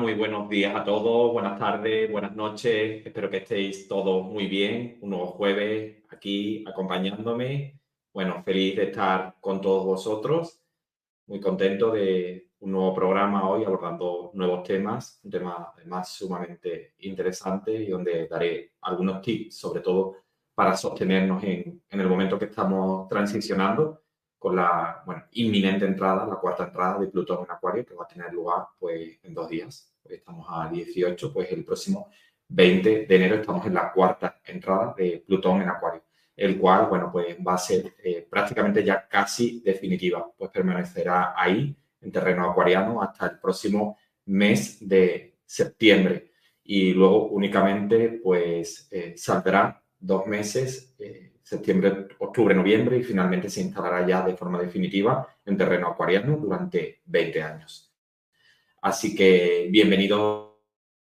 Muy buenos días a todos, buenas tardes, buenas noches. Espero que estéis todos muy bien. Un nuevo jueves aquí acompañándome. Bueno, feliz de estar con todos vosotros. Muy contento de un nuevo programa hoy abordando nuevos temas, un tema además sumamente interesante y donde daré algunos tips, sobre todo para sostenernos en, en el momento que estamos transicionando con la bueno, inminente entrada, la cuarta entrada de Plutón en Acuario, que va a tener lugar pues, en dos días. estamos a 18, pues el próximo 20 de enero estamos en la cuarta entrada de Plutón en Acuario, el cual, bueno, pues va a ser eh, prácticamente ya casi definitiva, pues permanecerá ahí en terreno acuariano hasta el próximo mes de septiembre y luego únicamente pues eh, saldrá dos meses eh, septiembre, octubre, noviembre y finalmente se instalará ya de forma definitiva en terreno acuariano durante 20 años. Así que bienvenidos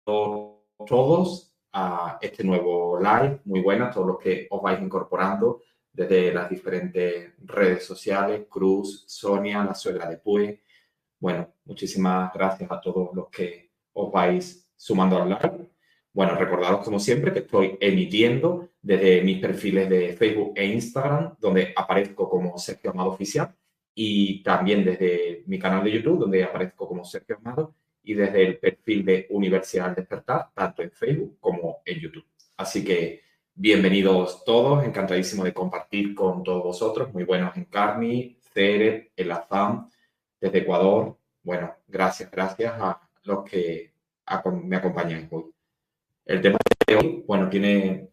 todos a este nuevo live. Muy buenas todos los que os vais incorporando desde las diferentes redes sociales, Cruz, Sonia, la suegra de Pue. Bueno, muchísimas gracias a todos los que os vais sumando al live. Bueno, recordaros como siempre que estoy emitiendo desde mis perfiles de Facebook e Instagram, donde aparezco como Sergio Amado Oficial, y también desde mi canal de YouTube, donde aparezco como Sergio Amado, y desde el perfil de Universidad Despertar, tanto en Facebook como en YouTube. Así que bienvenidos todos, encantadísimo de compartir con todos vosotros. Muy buenos en Carmi, Cere, El Azam, desde Ecuador. Bueno, gracias, gracias a los que me acompañan hoy. El tema de hoy, bueno, tiene,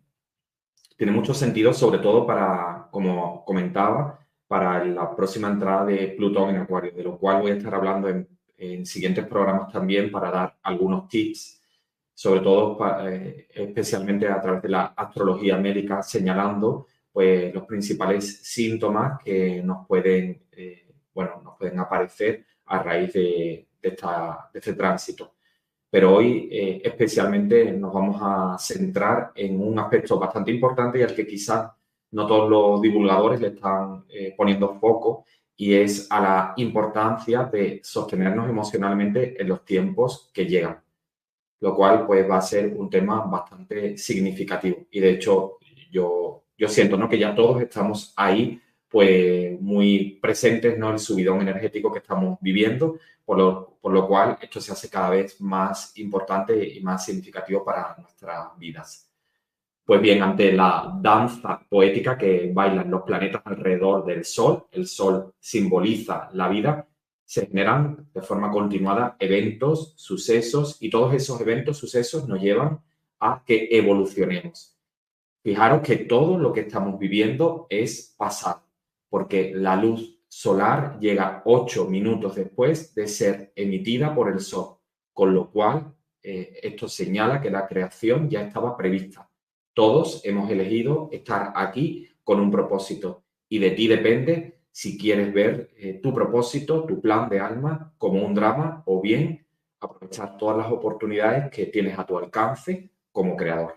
tiene mucho sentido, sobre todo para, como comentaba, para la próxima entrada de Plutón en Acuario, de lo cual voy a estar hablando en, siguientes programas también para dar algunos tips, sobre todo eh, especialmente a través de la astrología médica, señalando pues, los principales síntomas que nos pueden, eh, bueno, nos pueden aparecer a raíz de, de, este tránsito pero hoy eh, especialmente nos vamos a centrar en un aspecto bastante importante y al que quizás no todos los divulgadores le están eh, poniendo foco y es a la importancia de sostenernos emocionalmente en los tiempos que llegan, lo cual pues va a ser un tema bastante significativo y de hecho yo, yo siento ¿no? que ya todos estamos ahí pues muy presentes, ¿no? El subidón energético que estamos viviendo, por lo, por lo cual esto se hace cada vez más importante y más significativo para nuestras vidas. Pues bien, ante la danza poética que bailan los planetas alrededor del Sol, el Sol simboliza la vida, se generan de forma continuada eventos, sucesos, y todos esos eventos, sucesos nos llevan a que evolucionemos. Fijaros que todo lo que estamos viviendo es pasado porque la luz solar llega ocho minutos después de ser emitida por el Sol, con lo cual eh, esto señala que la creación ya estaba prevista. Todos hemos elegido estar aquí con un propósito y de ti depende si quieres ver eh, tu propósito, tu plan de alma como un drama o bien aprovechar todas las oportunidades que tienes a tu alcance como creador.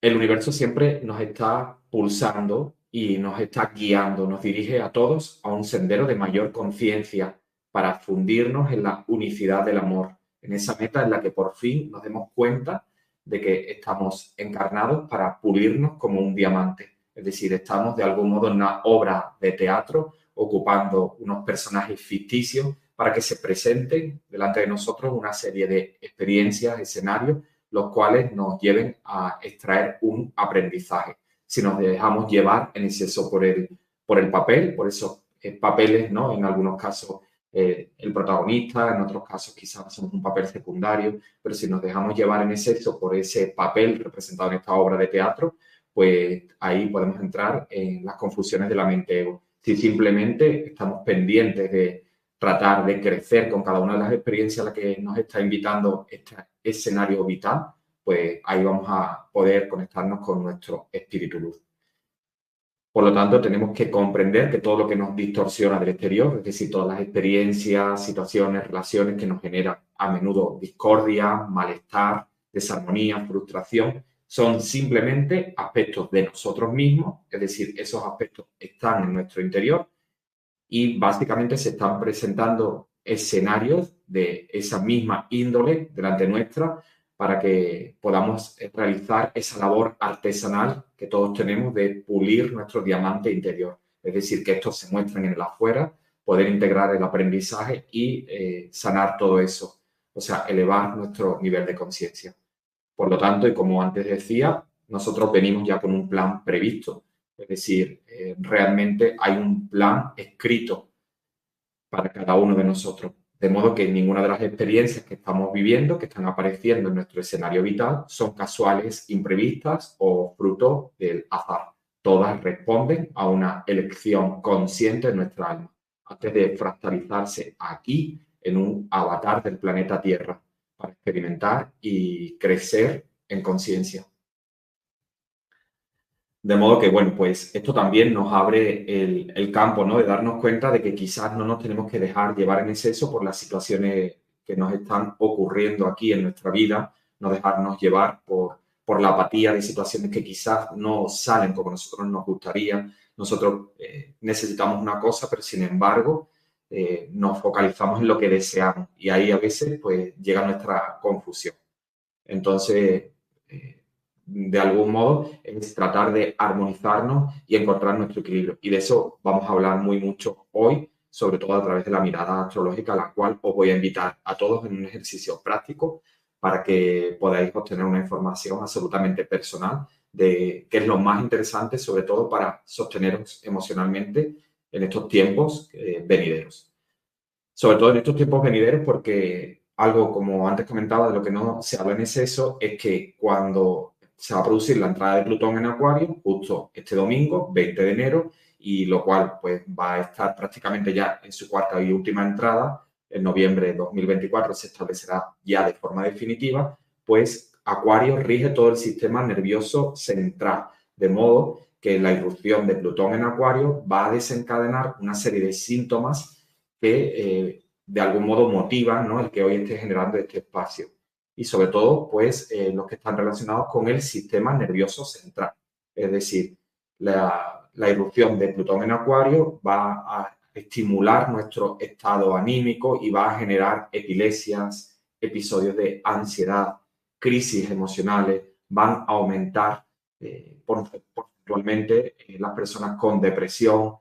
El universo siempre nos está pulsando y nos está guiando, nos dirige a todos a un sendero de mayor conciencia para fundirnos en la unicidad del amor, en esa meta en la que por fin nos demos cuenta de que estamos encarnados para pulirnos como un diamante. Es decir, estamos de algún modo en una obra de teatro ocupando unos personajes ficticios para que se presenten delante de nosotros una serie de experiencias, escenarios, los cuales nos lleven a extraer un aprendizaje si nos dejamos llevar en exceso por el, por el papel, por esos eh, papeles, ¿no? En algunos casos eh, el protagonista, en otros casos quizás somos un papel secundario, pero si nos dejamos llevar en exceso por ese papel representado en esta obra de teatro, pues ahí podemos entrar en las confusiones de la mente ego. Si simplemente estamos pendientes de tratar de crecer con cada una de las experiencias a las que nos está invitando este escenario vital, pues ahí vamos a poder conectarnos con nuestro espíritu luz. Por lo tanto, tenemos que comprender que todo lo que nos distorsiona del exterior, es decir, todas las experiencias, situaciones, relaciones que nos generan a menudo discordia, malestar, desarmonía, frustración, son simplemente aspectos de nosotros mismos, es decir, esos aspectos están en nuestro interior y básicamente se están presentando escenarios de esa misma índole delante nuestra para que podamos eh, realizar esa labor artesanal que todos tenemos de pulir nuestro diamante interior. Es decir, que estos se muestren en el afuera, poder integrar el aprendizaje y eh, sanar todo eso, o sea, elevar nuestro nivel de conciencia. Por lo tanto, y como antes decía, nosotros venimos ya con un plan previsto, es decir, eh, realmente hay un plan escrito para cada uno de nosotros. De modo que ninguna de las experiencias que estamos viviendo, que están apareciendo en nuestro escenario vital, son casuales, imprevistas o fruto del azar. Todas responden a una elección consciente de nuestra alma, antes de fractalizarse aquí en un avatar del planeta Tierra, para experimentar y crecer en conciencia. De modo que, bueno, pues esto también nos abre el, campo, ¿no? De darnos cuenta de que quizás no nos tenemos que dejar llevar en exceso por las situaciones que nos están ocurriendo aquí en nuestra vida, no dejarnos llevar por, por la apatía de situaciones que quizás no salen como nosotros nos gustaría. Nosotros eh, necesitamos una cosa, pero sin embargo eh, nos focalizamos en lo que deseamos y ahí a veces pues llega nuestra confusión. Entonces, de algún modo es tratar de armonizarnos y encontrar nuestro equilibrio. Y de eso vamos a hablar muy mucho hoy, sobre todo a través de la mirada astrológica, la cual os voy a invitar a todos en un ejercicio práctico para que podáis obtener una información absolutamente personal de qué es lo más interesante, sobre todo para sosteneros emocionalmente en estos tiempos eh, venideros. Sobre todo en estos tiempos venideros porque algo, como antes comentaba, de lo que no se habla en exceso, es que cuando se va a producir la entrada de Plutón en Acuario justo este domingo, 20 de enero, y lo cual pues va a estar prácticamente ya en su cuarta y última entrada. En noviembre de 2024 se establecerá ya de forma definitiva, pues Acuario rige todo el sistema nervioso central, de modo que la irrupción de Plutón en Acuario va a desencadenar una serie de síntomas que eh, de algún modo motivan ¿no? el que hoy esté generando este espacio y sobre todo, pues, eh, los que están relacionados con el sistema nervioso central. Es decir, la, la irrupción de Plutón en Acuario va a estimular nuestro estado anímico y va a generar epilepsias, episodios de ansiedad, crisis emocionales, van a aumentar eh, por actualmente eh, las personas con depresión,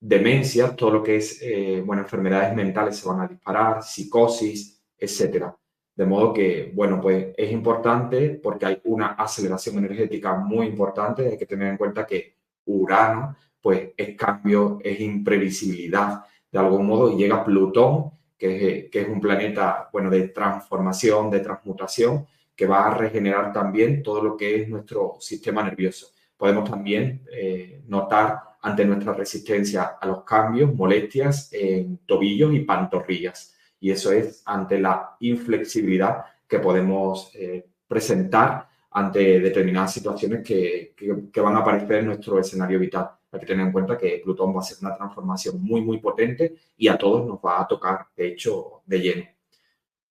demencia, todo lo que es, eh, bueno, enfermedades mentales se van a disparar, psicosis, etcétera. De modo que, bueno, pues es importante porque hay una aceleración energética muy importante. Hay que tener en cuenta que Urano, pues es cambio, es imprevisibilidad de algún modo y llega Plutón, que es, que es un planeta, bueno, de transformación, de transmutación, que va a regenerar también todo lo que es nuestro sistema nervioso. Podemos también eh, notar ante nuestra resistencia a los cambios, molestias en tobillos y pantorrillas. Y eso es ante la inflexibilidad que podemos eh, presentar ante determinadas situaciones que, que, van a aparecer en nuestro escenario vital. Hay que tener en cuenta que Plutón va a ser una transformación muy, muy potente y a todos nos va a tocar, de hecho, de lleno.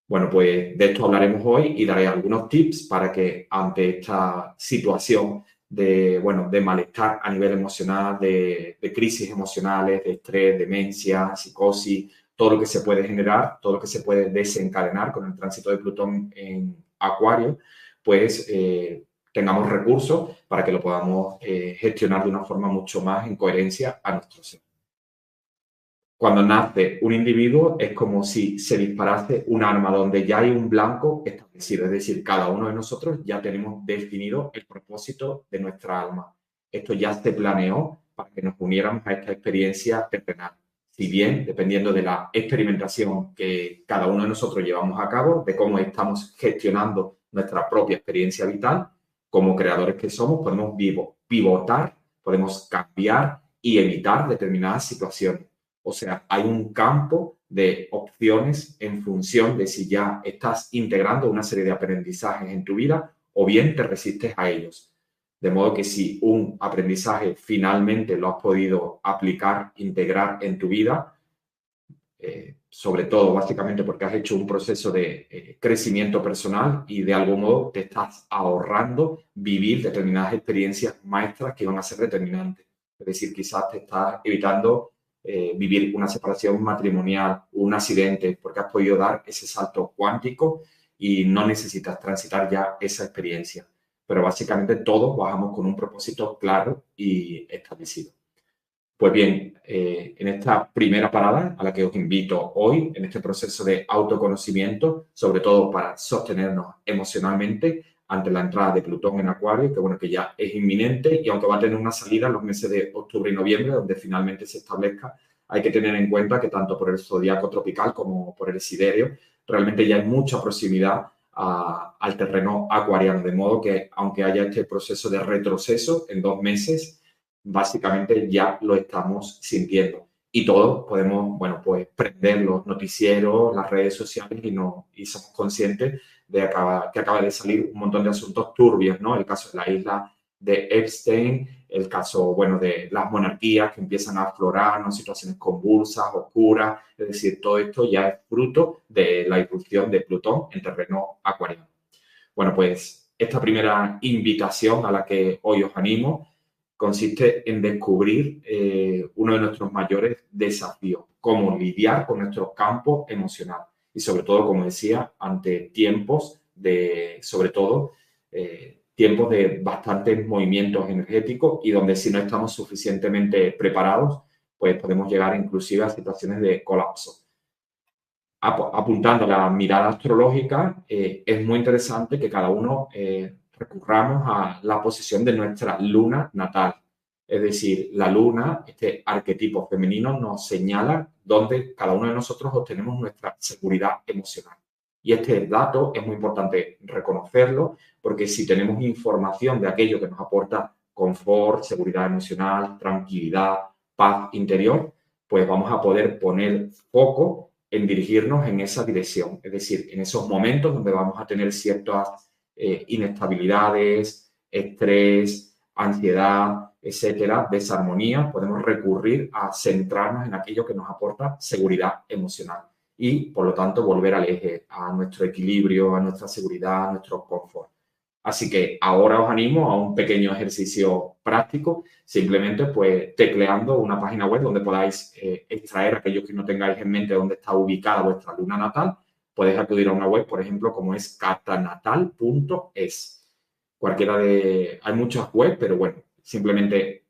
Bueno, pues de esto hablaremos hoy y daré algunos tips para que ante esta situación de, bueno, de malestar a nivel emocional, de, de crisis emocionales, de estrés, demencia, psicosis, todo lo que se puede generar, todo lo que se puede desencadenar con el tránsito de Plutón en Acuario, pues eh, tengamos recursos para que lo podamos eh, gestionar de una forma mucho más en coherencia a nuestro ser. Cuando nace un individuo es como si se disparase un arma donde ya hay un blanco establecido, es decir, cada uno de nosotros ya tenemos definido el propósito de nuestra alma. Esto ya se planeó para que nos uniéramos a esta experiencia terrenal. Si bien, dependiendo de la experimentación que cada uno de nosotros llevamos a cabo, de cómo estamos gestionando nuestra propia experiencia vital, como creadores que somos, podemos vivo, pivotar, podemos cambiar y evitar determinadas situaciones. O sea, hay un campo de opciones en función de si ya estás integrando una serie de aprendizajes en tu vida o bien te resistes a ellos. De modo que si un aprendizaje finalmente lo has podido aplicar, integrar en tu vida, eh, sobre todo básicamente porque has hecho un proceso de eh, crecimiento personal y de algún modo te estás ahorrando vivir determinadas experiencias maestras que van a ser determinantes. Es decir, quizás te estás evitando eh, vivir una separación matrimonial, un accidente, porque has podido dar ese salto cuántico y no necesitas transitar ya esa experiencia. Pero básicamente todos bajamos con un propósito claro y establecido. Pues bien, eh, en esta primera parada a la que os invito hoy, en este proceso de autoconocimiento, sobre todo para sostenernos emocionalmente ante la entrada de Plutón en Acuario, que bueno, que ya es inminente y aunque va a tener una salida en los meses de octubre y noviembre, donde finalmente se establezca, hay que tener en cuenta que tanto por el zodiaco tropical como por el siderio, realmente ya hay mucha proximidad al terreno acuariano, de modo que aunque haya este proceso de retroceso en dos meses, básicamente ya lo estamos sintiendo. Y todos podemos, bueno, pues prender los noticieros, las redes sociales y, no, y somos conscientes de que acaba de salir un montón de asuntos turbios, ¿no? El caso de la isla de Epstein, el caso, bueno, de las monarquías que empiezan a aflorar, ¿no? Situaciones convulsas, oscuras, es decir, todo esto ya es fruto de la irrupción de Plutón en terreno acuariano. Bueno, pues esta primera invitación a la que hoy os animo consiste en descubrir eh, uno de nuestros mayores desafíos, cómo lidiar con nuestro campo emocional y sobre todo, como decía, ante tiempos de, sobre todo, eh, tiempos de bastantes movimientos energéticos y donde si no estamos suficientemente preparados, pues podemos llegar inclusive a situaciones de colapso. Apuntando a la mirada astrológica, eh, es muy interesante que cada uno recurramos a la posición de nuestra luna natal. Es decir, la luna, este arquetipo femenino, nos señala dónde cada uno de nosotros obtenemos nuestra seguridad emocional. Y este dato es muy importante reconocerlo porque si tenemos información de aquello que nos aporta confort, seguridad emocional, tranquilidad, paz interior, pues vamos a poder poner foco en dirigirnos en esa dirección. Es decir, en esos momentos donde vamos a tener ciertas eh, inestabilidades, estrés, ansiedad, etcétera, desarmonía, podemos recurrir a centrarnos en aquello que nos aporta seguridad emocional y, por lo tanto, volver al eje, a nuestro equilibrio, a nuestra seguridad, a nuestro confort. Así que ahora os animo a un pequeño ejercicio práctico, simplemente pues tecleando una página web donde podáis eh, extraer aquellos que no tengáis en mente dónde está ubicada vuestra luna natal podéis acudir a una web, por ejemplo, como es catanatal.es. Cualquiera de... Hay muchas webs, pero bueno, simplemente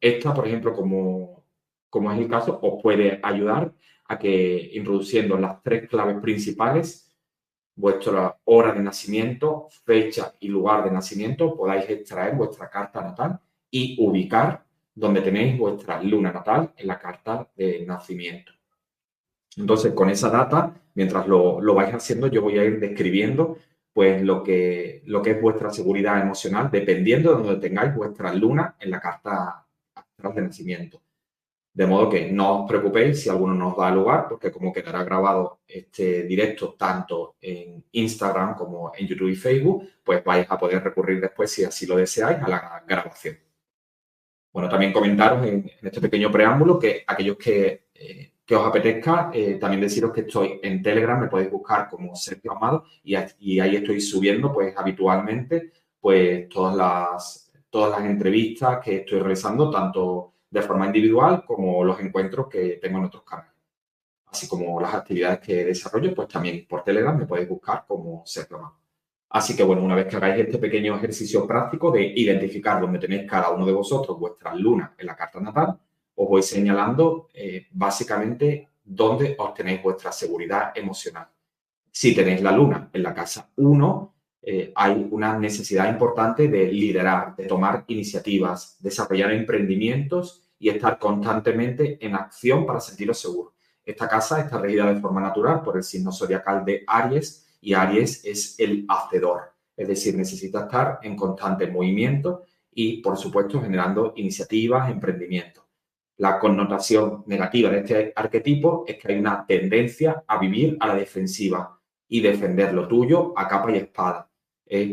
esta, por ejemplo, como, como es el caso, os puede ayudar a que introduciendo las tres claves principales, vuestra hora de nacimiento, fecha y lugar de nacimiento, podáis extraer vuestra carta natal y ubicar donde tenéis vuestra luna natal en la carta de nacimiento. Entonces, con esa data, mientras lo, lo vais haciendo, yo voy a ir describiendo pues lo que, lo que es vuestra seguridad emocional, dependiendo de donde tengáis vuestra luna en la carta de nacimiento. De modo que no os preocupéis si alguno nos da lugar, porque como quedará grabado este directo tanto en Instagram como en YouTube y Facebook, pues vais a poder recurrir después, si así lo deseáis, a la grabación. Bueno, también comentaros en, este pequeño preámbulo que aquellos que eh, que os apetezca, eh, también deciros que estoy en Telegram, me podéis buscar como Sergio Amado y, ahí estoy subiendo pues habitualmente pues todas las, todas las entrevistas que estoy realizando, tanto de forma individual como los encuentros que tengo en otros canales. Así como las actividades que desarrollo, pues también por Telegram me podéis buscar como Sergio Amado. Así que bueno, una vez que hagáis este pequeño ejercicio práctico de identificar dónde tenéis cada uno de vosotros vuestras lunas en la carta natal, os voy señalando eh, básicamente dónde obtenéis vuestra seguridad emocional. Si tenéis la luna en la casa 1, eh, hay una necesidad importante de liderar, de tomar iniciativas, desarrollar emprendimientos y estar constantemente en acción para sentiros seguros. Esta casa está regida de forma natural por el signo zodiacal de Aries y Aries es el hacedor, es decir, necesita estar en constante movimiento y, por supuesto, generando iniciativas, emprendimientos. La connotación negativa de este arquetipo es que hay una tendencia a vivir a la defensiva y defender lo tuyo a capa y espada.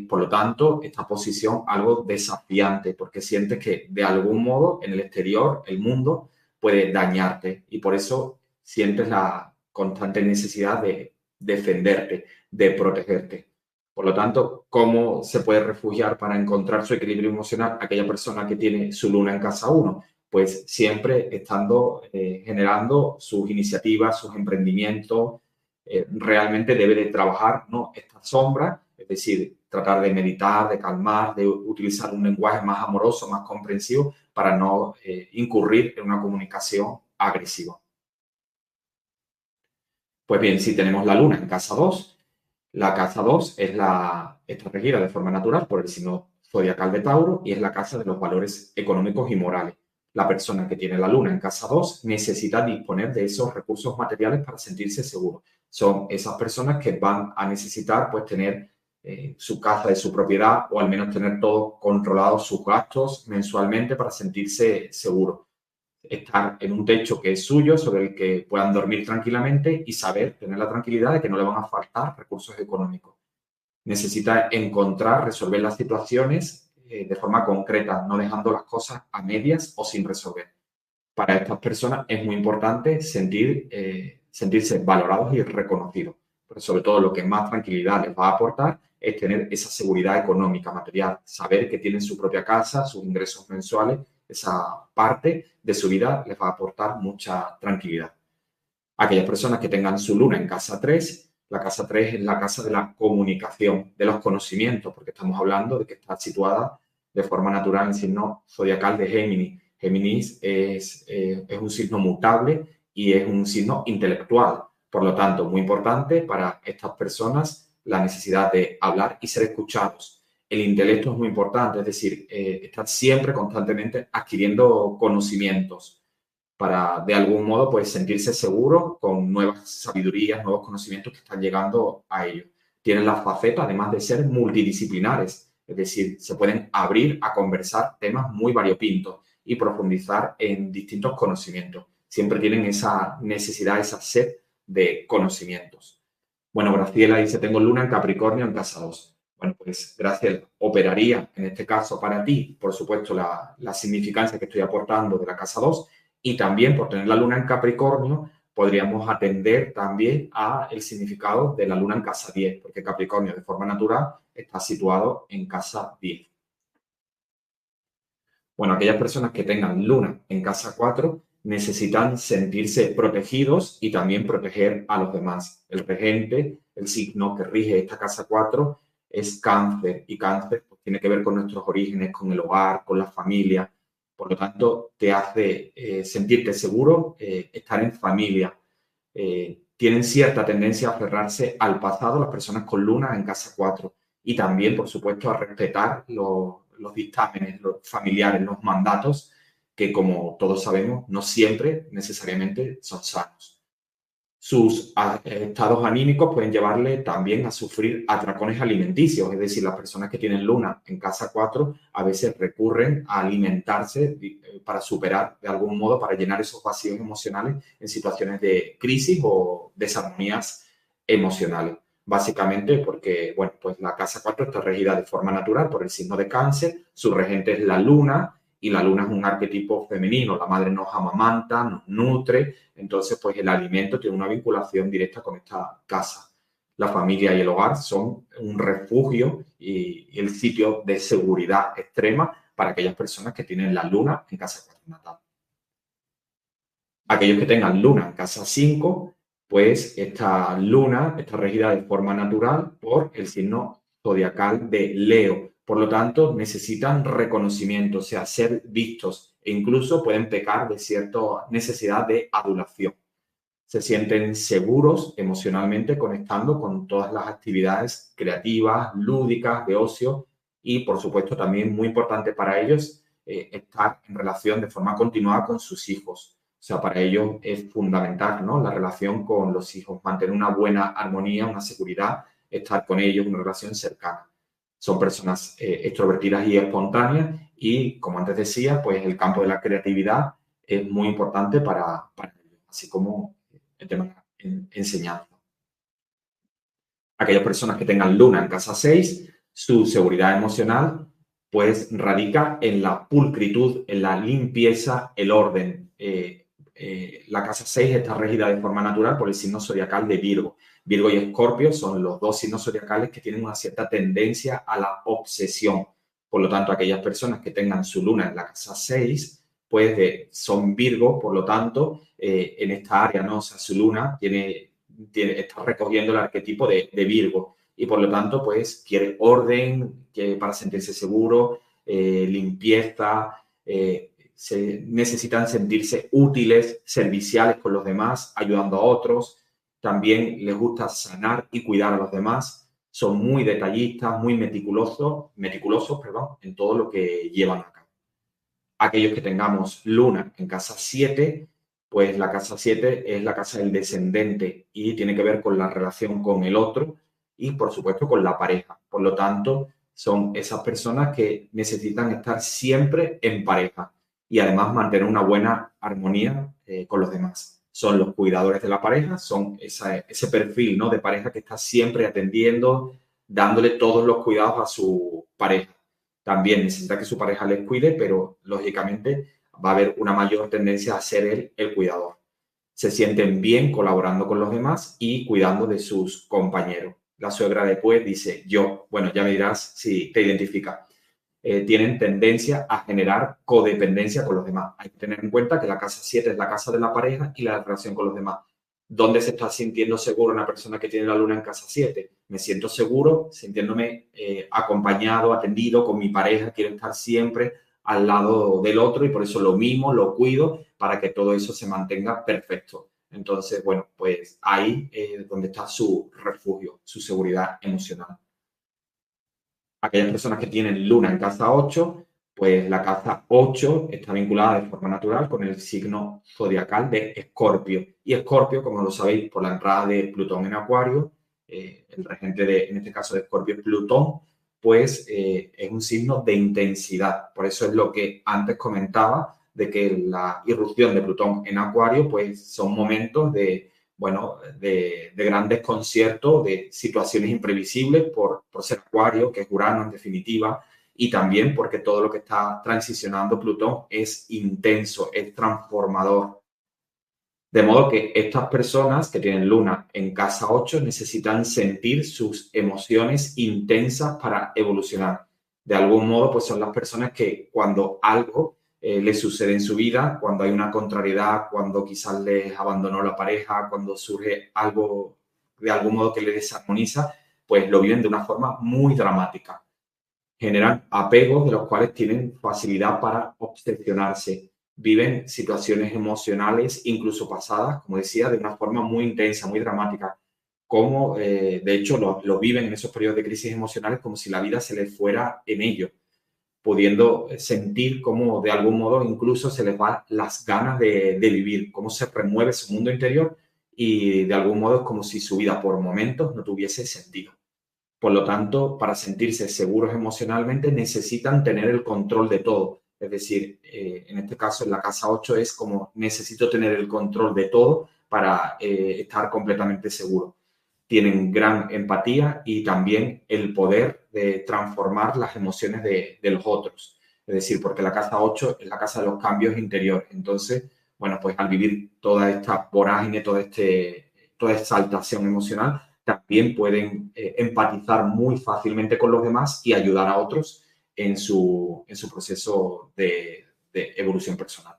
Por lo tanto, esta posición algo desafiante porque sientes que de algún modo en el exterior, el mundo puede dañarte y por eso sientes la constante necesidad de defenderte, de protegerte. Por lo tanto, ¿cómo se puede refugiar para encontrar su equilibrio emocional aquella persona que tiene su luna en casa 1? pues siempre estando eh, generando sus iniciativas, sus emprendimientos, eh, realmente debe de trabajar ¿no? esta sombra, es decir, tratar de meditar, de calmar, de utilizar un lenguaje más amoroso, más comprensivo, para no eh, incurrir en una comunicación agresiva. Pues bien, si tenemos la luna en casa 2, la casa 2 es la, está regida de forma natural por el signo zodiacal de Tauro y es la casa de los valores económicos y morales la persona que tiene la luna en casa 2 necesita disponer de esos recursos materiales para sentirse seguro. Son esas personas que van a necesitar pues tener eh, su casa de su propiedad o al menos tener todo controlado sus gastos mensualmente para sentirse seguro. Estar en un techo que es suyo, sobre el que puedan dormir tranquilamente y saber, tener la tranquilidad de que no le van a faltar recursos económicos. Necesita encontrar, resolver las situaciones eh, de forma concreta, no dejando las cosas a medias o sin resolver. Para estas personas es muy importante sentir, eh, sentirse valorados y reconocidos. Pero sobre todo lo que más tranquilidad les va a aportar es tener esa seguridad económica, material, saber que tienen su propia casa, sus ingresos mensuales, esa parte de su vida les va a aportar mucha tranquilidad. Aquellas personas que tengan su luna en casa 3, la casa 3 es la casa de la comunicación, de los conocimientos, porque estamos hablando de que está situada de forma natural en signo zodiacal de Géminis. Géminis es, eh, es un signo mutable y es un signo intelectual. Por lo tanto, muy importante para estas personas la necesidad de hablar y ser escuchados. El intelecto es muy importante, es decir, eh, estar siempre constantemente adquiriendo conocimientos para de algún modo pues sentirse seguro con nuevas sabidurías, nuevos conocimientos que están llegando a ellos. Tienen la faceta además de ser multidisciplinares, es decir, se pueden abrir a conversar temas muy variopintos y profundizar en distintos conocimientos. Siempre tienen esa necesidad, esa sed de conocimientos. Bueno, Graciela dice, tengo luna en Capricornio en casa 2. Bueno, pues Graciela, operaría en este caso para ti, por supuesto, la, la significancia que estoy aportando de la casa 2 y también por tener la luna en Capricornio, podríamos atender también a el significado de la luna en casa 10, porque Capricornio de forma natural está situado en casa 10. Bueno, aquellas personas que tengan luna en casa 4 necesitan sentirse protegidos y también proteger a los demás. El regente, el signo que rige esta casa 4 es cáncer y cáncer pues, tiene que ver con nuestros orígenes, con el hogar, con la familia. Por lo tanto, te hace eh, sentirte seguro eh, estar en familia. Eh, tienen cierta tendencia a aferrarse al pasado las personas con luna en casa 4 y también, por supuesto, a respetar los, los dictámenes los familiares, los mandatos, que como todos sabemos, no siempre necesariamente son sanos sus estados anímicos pueden llevarle también a sufrir atracones alimenticios, es decir, las personas que tienen luna en casa 4 a veces recurren a alimentarse eh, para superar de algún modo, para llenar esos vacíos emocionales en situaciones de crisis o desarmonías emocionales. Básicamente porque, bueno, pues la casa 4 está regida de forma natural por el signo de cáncer, su regente es la luna, y la luna es un arquetipo femenino, la madre nos amamanta, nos nutre, entonces pues el alimento tiene una vinculación directa con esta casa. La familia y el hogar son un refugio y, el sitio de seguridad extrema para aquellas personas que tienen la luna en casa 4 natal. Aquellos que tengan luna en casa 5, pues esta luna está regida de forma natural por el signo zodiacal de Leo, por lo tanto, necesitan reconocimiento, o sea, ser vistos e incluso pueden pecar de cierta necesidad de adulación. Se sienten seguros emocionalmente conectando con todas las actividades creativas, lúdicas, de ocio y, por supuesto, también muy importante para ellos eh, estar en relación de forma continuada con sus hijos. O sea, para ellos es fundamental ¿no? la relación con los hijos, mantener una buena armonía, una seguridad, estar con ellos, una relación cercana son personas eh, extrovertidas y espontáneas y, como antes decía, pues el campo de la creatividad es muy importante para, así como el tema de enseñanza. Aquellas personas que tengan luna en casa 6, su seguridad emocional pues radica en la pulcritud, en la limpieza, el orden. Eh, eh, la casa 6 está regida de forma natural por el signo zodiacal de Virgo. Virgo y Escorpio son los dos signos zodiacales que tienen una cierta tendencia a la obsesión. Por lo tanto, aquellas personas que tengan su luna en la casa 6, pues son Virgo, por lo tanto, eh, en esta área, ¿no? O sea, su luna tiene, está recogiendo el arquetipo de, Virgo y por lo tanto, pues quiere orden que, para sentirse seguro, eh, limpieza, eh, se, necesitan sentirse útiles, serviciales con los demás, ayudando a otros también les gusta sanar y cuidar a los demás, son muy detallistas, muy meticulosos, meticulosos perdón, en todo lo que llevan a cabo. Aquellos que tengamos luna en casa 7, pues la casa 7 es la casa del descendente y tiene que ver con la relación con el otro y por supuesto con la pareja. Por lo tanto, son esas personas que necesitan estar siempre en pareja y además mantener una buena armonía eh, con los demás son los cuidadores de la pareja, son ese perfil ¿no? de pareja que está siempre atendiendo, dándole todos los cuidados a su pareja. También necesita que su pareja les cuide, pero lógicamente va a haber una mayor tendencia a ser él el cuidador. Se sienten bien colaborando con los demás y cuidando de sus compañeros. La suegra después dice, yo, bueno, ya me dirás si te identifica. Eh, tienen tendencia a generar codependencia con los demás. Hay que tener en cuenta que la casa 7 es la casa de la pareja y la relación con los demás. ¿Dónde se está sintiendo seguro una persona que tiene la luna en casa 7? Me siento seguro sintiéndome eh, acompañado, atendido con mi pareja, quiero estar siempre al lado del otro y por eso lo mimo, lo cuido para que todo eso se mantenga perfecto. Entonces, bueno, pues ahí es donde está su refugio, su seguridad emocional aquellas personas que tienen luna en casa 8, pues la casa 8 está vinculada de forma natural con el signo zodiacal de Escorpio. Y Escorpio, como lo sabéis, por la entrada de Plutón en Acuario, eh, el regente de, en este caso de Escorpio es Plutón, pues eh, es un signo de intensidad. Por eso es lo que antes comentaba, de que la irrupción de Plutón en Acuario, pues son momentos de bueno, de, grandes conciertos, de situaciones imprevisibles por, por ser Acuario, que es Urano en definitiva, y también porque todo lo que está transicionando Plutón es intenso, es transformador. De modo que estas personas que tienen luna en casa 8 necesitan sentir sus emociones intensas para evolucionar. De algún modo, pues son las personas que cuando algo eh, le sucede en su vida, cuando hay una contrariedad, cuando quizás les abandonó la pareja, cuando surge algo de algún modo que le desarmoniza, pues lo viven de una forma muy dramática. generan apegos de los cuales tienen facilidad para obsesionarse, viven situaciones emocionales, incluso pasadas, como decía, de una forma muy intensa, muy dramática, como eh, de hecho lo, viven en esos periodos de crisis emocionales como si la vida se les fuera en ello, pudiendo sentir como de algún modo incluso se les van las ganas de, de vivir, cómo se remueve su mundo interior y de algún modo es como si su vida por momentos no tuviese sentido. Por lo tanto, para sentirse seguros emocionalmente necesitan tener el control de todo. Es decir, eh, en este caso en la casa 8 es como necesito tener el control de todo para eh, estar completamente seguro. Tienen gran empatía y también el poder de transformar las emociones de, de los otros. Es decir, porque la casa 8 es la casa de los cambios interiores. Entonces, bueno, pues al vivir toda esta vorágine, toda, este, toda esta exaltación emocional, también pueden eh, empatizar muy fácilmente con los demás y ayudar a otros en su, en su proceso de, de, evolución personal.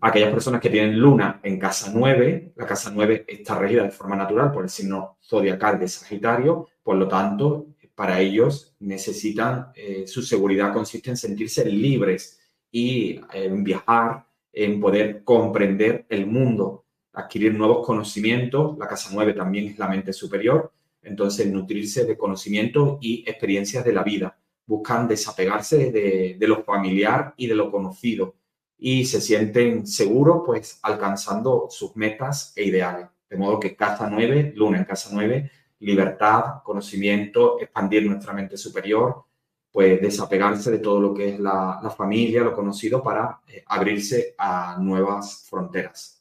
Aquellas personas que tienen luna en casa 9, la casa 9 está regida de forma natural por el signo zodiacal de Sagitario, por lo tanto, para ellos necesitan, eh, su seguridad consiste en sentirse libres y en viajar, en poder comprender el mundo adquirir nuevos conocimientos. La casa 9 también es la mente superior. Entonces, nutrirse de conocimientos y experiencias de la vida. Buscan desapegarse de, de lo familiar y de lo conocido y se sienten seguros, pues, alcanzando sus metas e ideales. De modo que casa 9, luna en casa 9, libertad, conocimiento, expandir nuestra mente superior, pues desapegarse de todo lo que es la, la familia, lo conocido, para eh, abrirse a nuevas fronteras.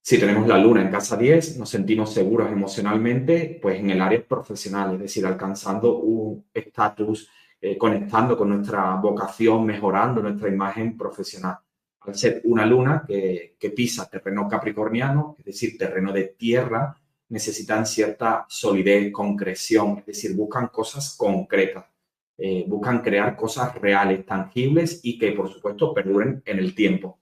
Si tenemos la luna en casa 10, nos sentimos seguros emocionalmente, pues en el área profesional, es decir, alcanzando un estatus, eh, conectando con nuestra vocación, mejorando nuestra imagen profesional. Al ser una luna que, que pisa terreno capricorniano, es decir, terreno de tierra, necesitan cierta solidez, concreción, es decir, buscan cosas concretas, eh, buscan crear cosas reales, tangibles y que, por supuesto, perduren en el tiempo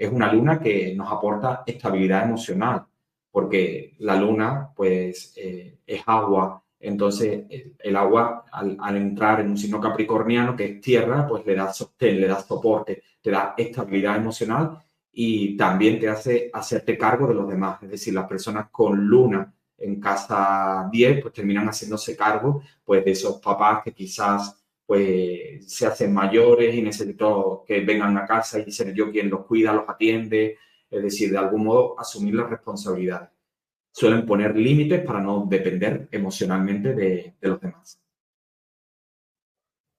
es una luna que nos aporta estabilidad emocional, porque la luna, pues, eh, es agua. Entonces, el agua, al, entrar en un signo capricorniano, que es tierra, pues le da sostén, le da soporte, te da estabilidad emocional y también te hace hacerte cargo de los demás. Es decir, las personas con luna en casa 10, pues terminan haciéndose cargo, pues, de esos papás que quizás pues se hacen mayores y necesito que vengan a casa y ser yo quien los cuida, los atiende, es decir, de algún modo asumir las responsabilidades. Suelen poner límites para no depender emocionalmente de, los demás.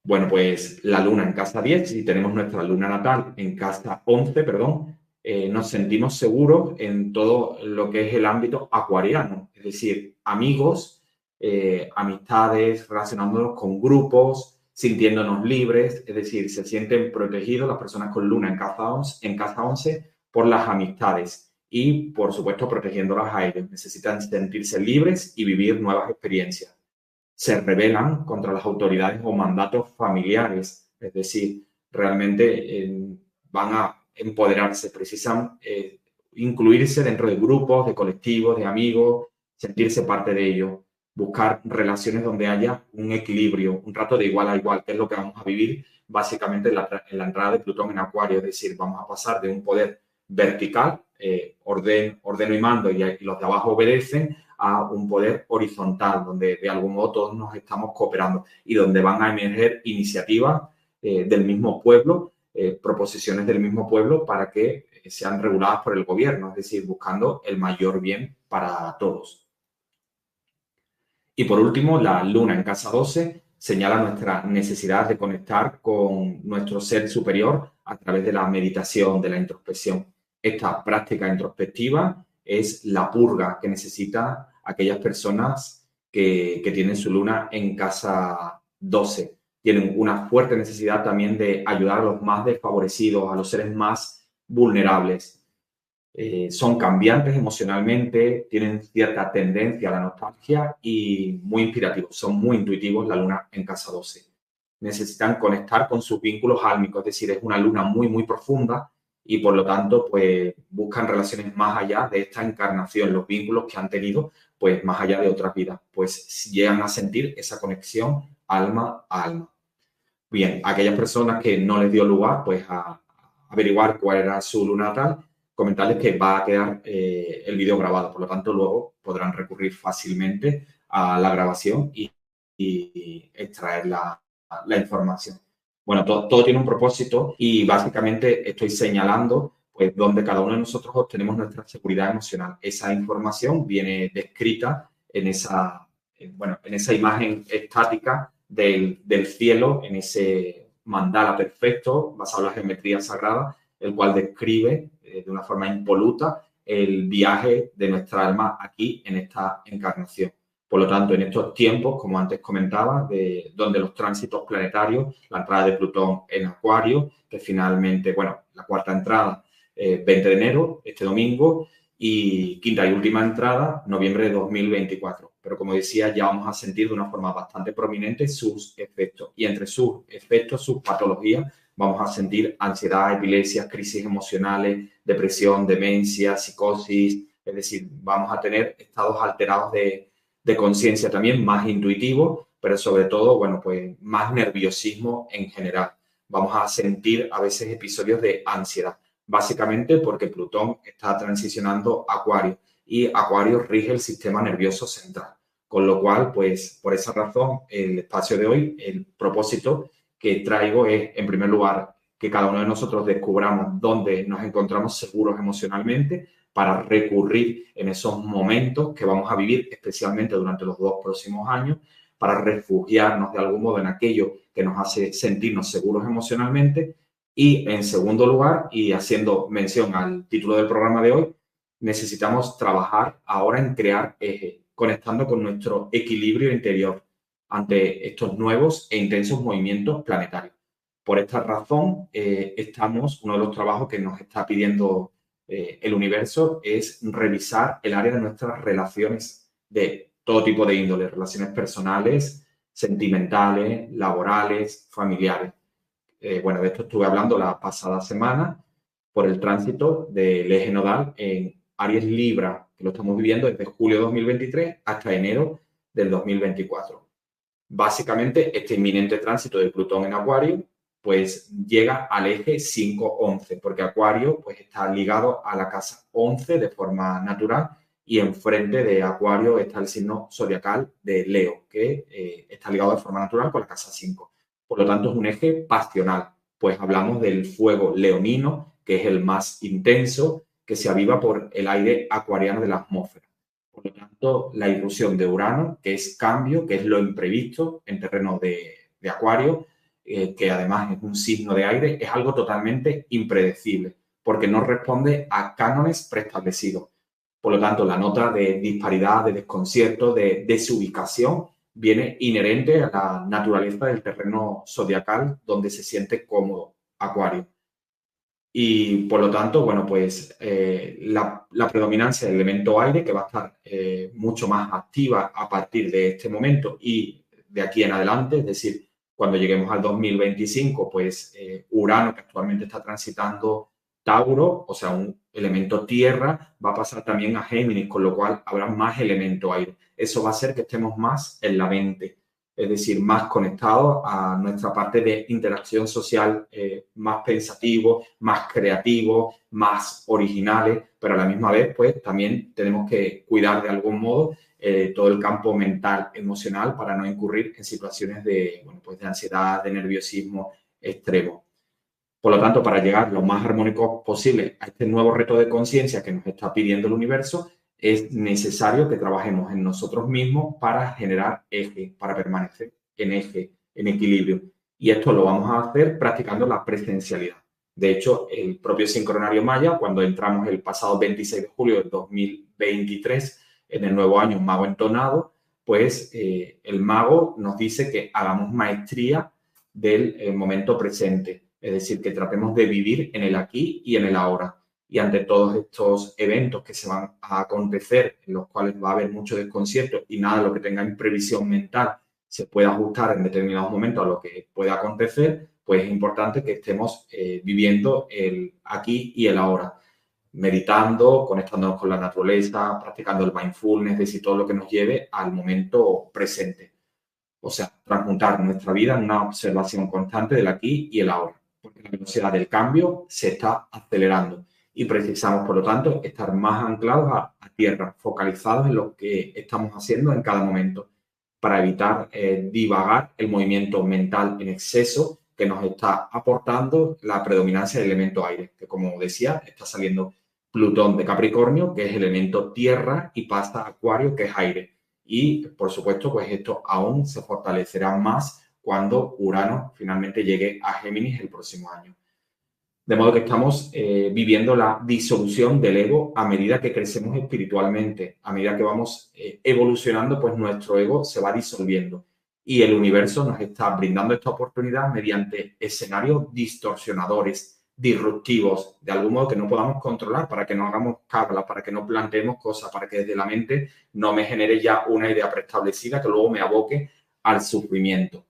Bueno, pues la luna en casa 10, si tenemos nuestra luna natal en casa 11, perdón, eh, nos sentimos seguros en todo lo que es el ámbito acuariano, es decir, amigos, eh, amistades, relacionándonos con grupos, sintiéndonos libres, es decir, se sienten protegidos las personas con luna en casa 11, en casa 11 por las amistades y, por supuesto, protegiéndolas a ellos. Necesitan sentirse libres y vivir nuevas experiencias. Se rebelan contra las autoridades o mandatos familiares, es decir, realmente van a empoderarse, precisan eh, incluirse dentro de grupos, de colectivos, de amigos, sentirse parte de ellos buscar relaciones donde haya un equilibrio, un rato de igual a igual, que es lo que vamos a vivir básicamente en la, entrada de Plutón en Acuario, es decir, vamos a pasar de un poder vertical, eh, orden, ordeno y mando, y, los de abajo obedecen, a un poder horizontal, donde de algún modo todos nos estamos cooperando y donde van a emerger iniciativas eh, del mismo pueblo, eh, proposiciones del mismo pueblo para que sean reguladas por el gobierno, es decir, buscando el mayor bien para todos. Y por último, la luna en casa 12 señala nuestra necesidad de conectar con nuestro ser superior a través de la meditación, de la introspección. Esta práctica introspectiva es la purga que necesitan aquellas personas que, tienen su luna en casa 12. Tienen una fuerte necesidad también de ayudar a los más desfavorecidos, a los seres más vulnerables. Eh, son cambiantes emocionalmente, tienen cierta tendencia a la nostalgia y muy inspirativos, son muy intuitivos la luna en casa 12. Necesitan conectar con sus vínculos álmicos, es decir, es una luna muy, muy profunda y por lo tanto, pues buscan relaciones más allá de esta encarnación, los vínculos que han tenido, pues más allá de otras vidas, pues llegan a sentir esa conexión alma a alma. Bien, aquellas personas que no les dio lugar pues a, averiguar cuál era su luna natal, comentarles que va a quedar eh, el vídeo grabado, por lo tanto luego podrán recurrir fácilmente a la grabación y, extraer la, información. Bueno, todo, tiene un propósito y básicamente estoy señalando pues donde cada uno de nosotros obtenemos nuestra seguridad emocional. Esa información viene descrita en esa, bueno, en esa imagen estática del, cielo, en ese mandala perfecto basado en la geometría sagrada, el cual describe eh, de una forma impoluta el viaje de nuestra alma aquí en esta encarnación. Por lo tanto, en estos tiempos, como antes comentaba, de donde los tránsitos planetarios, la entrada de Plutón en Acuario, que finalmente, bueno, la cuarta entrada, 20 eh, de enero, este domingo, y quinta y última entrada, noviembre de 2024. Pero como decía, ya vamos a sentir de una forma bastante prominente sus efectos. Y entre sus efectos, sus patologías, vamos a sentir ansiedad, epilepsia, crisis emocionales, depresión, demencia, psicosis, es decir, vamos a tener estados alterados de, conciencia también más intuitivos, pero sobre todo, bueno, pues más nerviosismo en general. Vamos a sentir a veces episodios de ansiedad, básicamente porque Plutón está transicionando a Acuario y Acuario rige el sistema nervioso central. Con lo cual, pues por esa razón, el espacio de hoy, el propósito que traigo es, en primer lugar, que cada uno de nosotros descubramos dónde nos encontramos seguros emocionalmente para recurrir en esos momentos que vamos a vivir, especialmente durante los dos próximos años, para refugiarnos de algún modo en aquello que nos hace sentirnos seguros emocionalmente. Y en segundo lugar, y haciendo mención al título del programa de hoy, necesitamos trabajar ahora en crear eje, conectando con nuestro equilibrio interior, ante estos nuevos e intensos movimientos planetarios. Por esta razón, eh, estamos, uno de los trabajos que nos está pidiendo eh, el universo es revisar el área de nuestras relaciones de todo tipo de índole, relaciones personales, sentimentales, laborales, familiares. Eh, bueno, de esto estuve hablando la pasada semana por el tránsito del eje nodal en Aries Libra, que lo estamos viviendo desde julio de 2023 hasta enero del 2024. Básicamente, este inminente tránsito de Plutón en Acuario, pues llega al eje 5-11, porque Acuario pues está ligado a la casa 11 de forma natural y enfrente de Acuario está el signo zodiacal de Leo, que eh, está ligado de forma natural con la casa 5. Por lo tanto, es un eje pasional, pues hablamos del fuego leonino, que es el más intenso, que se aviva por el aire acuariano de la atmósfera. Por lo tanto, la irrupción de Urano, que es cambio, que es lo imprevisto en terreno de, Acuario, eh, que además es un signo de aire, es algo totalmente impredecible, porque no responde a cánones preestablecidos. Por lo tanto, la nota de disparidad, de desconcierto, de desubicación, viene inherente a la naturaleza del terreno zodiacal donde se siente cómodo Acuario. Y por lo tanto, bueno, pues eh, la, predominancia del elemento aire, que va a estar eh, mucho más activa a partir de este momento y de aquí en adelante, es decir, cuando lleguemos al 2025, pues eh, Urano, que actualmente está transitando Tauro, o sea, un elemento tierra, va a pasar también a Géminis, con lo cual habrá más elemento aire. Eso va a hacer que estemos más en la mente es decir, más conectados a nuestra parte de interacción social, eh, más pensativo, más creativo, más originales, pero a la misma vez, pues también tenemos que cuidar de algún modo eh, todo el campo mental, emocional, para no incurrir en situaciones de, bueno, pues de ansiedad, de nerviosismo extremo. Por lo tanto, para llegar lo más armónico posible a este nuevo reto de conciencia que nos está pidiendo el universo, es necesario que trabajemos en nosotros mismos para generar eje, para permanecer en eje, en equilibrio. Y esto lo vamos a hacer practicando la presencialidad. De hecho, el propio sincronario maya, cuando entramos el pasado 26 de julio del 2023 en el nuevo año mago entonado, pues eh, el mago nos dice que hagamos maestría del eh, momento presente, es decir, que tratemos de vivir en el aquí y en el ahora y ante todos estos eventos que se van a acontecer, en los cuales va a haber mucho desconcierto y nada de lo que tenga imprevisión mental se puede ajustar en determinados momentos a lo que pueda acontecer, pues es importante que estemos eh, viviendo el aquí y el ahora, meditando, conectándonos con la naturaleza, practicando el mindfulness, es decir, todo lo que nos lleve al momento presente. o sea, transmutar nuestra vida en una observación constante del aquí y el ahora, porque la velocidad del cambio se está acelerando y precisamos, por lo tanto, estar más anclados a, tierra, focalizados en lo que estamos haciendo en cada momento, para evitar eh, divagar el movimiento mental en exceso que nos está aportando la predominancia del elemento aire, que como decía, está saliendo Plutón de Capricornio, que es elemento tierra, y pasa Acuario, que es aire. Y, por supuesto, pues esto aún se fortalecerá más cuando Urano finalmente llegue a Géminis el próximo año. De modo que estamos eh, viviendo la disolución del ego a medida que crecemos espiritualmente, a medida que vamos eh, evolucionando, pues nuestro ego se va disolviendo. Y el universo nos está brindando esta oportunidad mediante escenarios distorsionadores, disruptivos, de algún modo que no podamos controlar, para que no hagamos cablas, para que no planteemos cosas, para que desde la mente no me genere ya una idea preestablecida que luego me aboque al sufrimiento.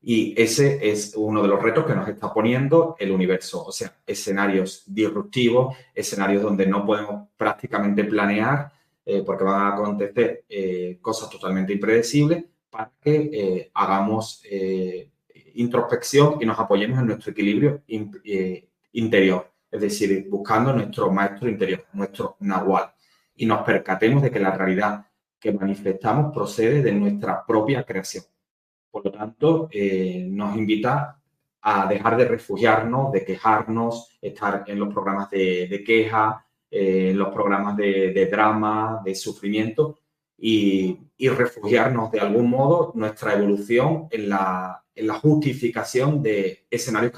Y ese es uno de los retos que nos está poniendo el universo, o sea, escenarios disruptivos, escenarios donde no podemos prácticamente planear eh, porque van a acontecer eh, cosas totalmente impredecibles para que eh, hagamos introspección y nos apoyemos en nuestro equilibrio interior, es decir, buscando nuestro maestro interior, nuestro nahual, y nos percatemos de que la realidad que manifestamos procede de nuestra propia creación. Por lo tanto, eh, nos invita a dejar de refugiarnos, de quejarnos, estar en los programas de, queja, eh, en los programas de, drama, de sufrimiento y, refugiarnos de algún modo nuestra evolución en la, justificación de escenarios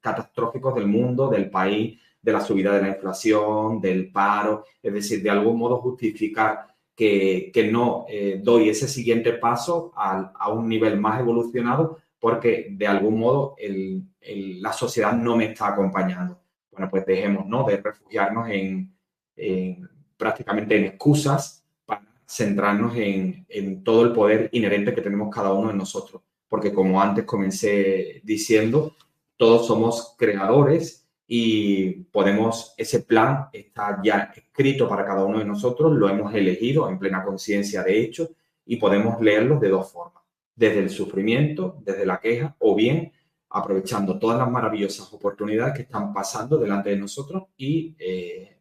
catastróficos del mundo, del país, de la subida de la inflación, del paro, es decir, de algún modo justificar que, no eh, doy ese siguiente paso a, un nivel más evolucionado porque de algún modo la sociedad no me está acompañando. Bueno, pues dejemos ¿no? de refugiarnos en, prácticamente en excusas para centrarnos en, en todo el poder inherente que tenemos cada uno de nosotros. Porque como antes comencé diciendo, todos somos creadores y podemos, ese plan está ya escrito para cada uno de nosotros, lo hemos elegido en plena conciencia de hecho y podemos leerlo de dos formas, desde el sufrimiento, desde la queja o bien aprovechando todas las maravillosas oportunidades que están pasando delante de nosotros y eh,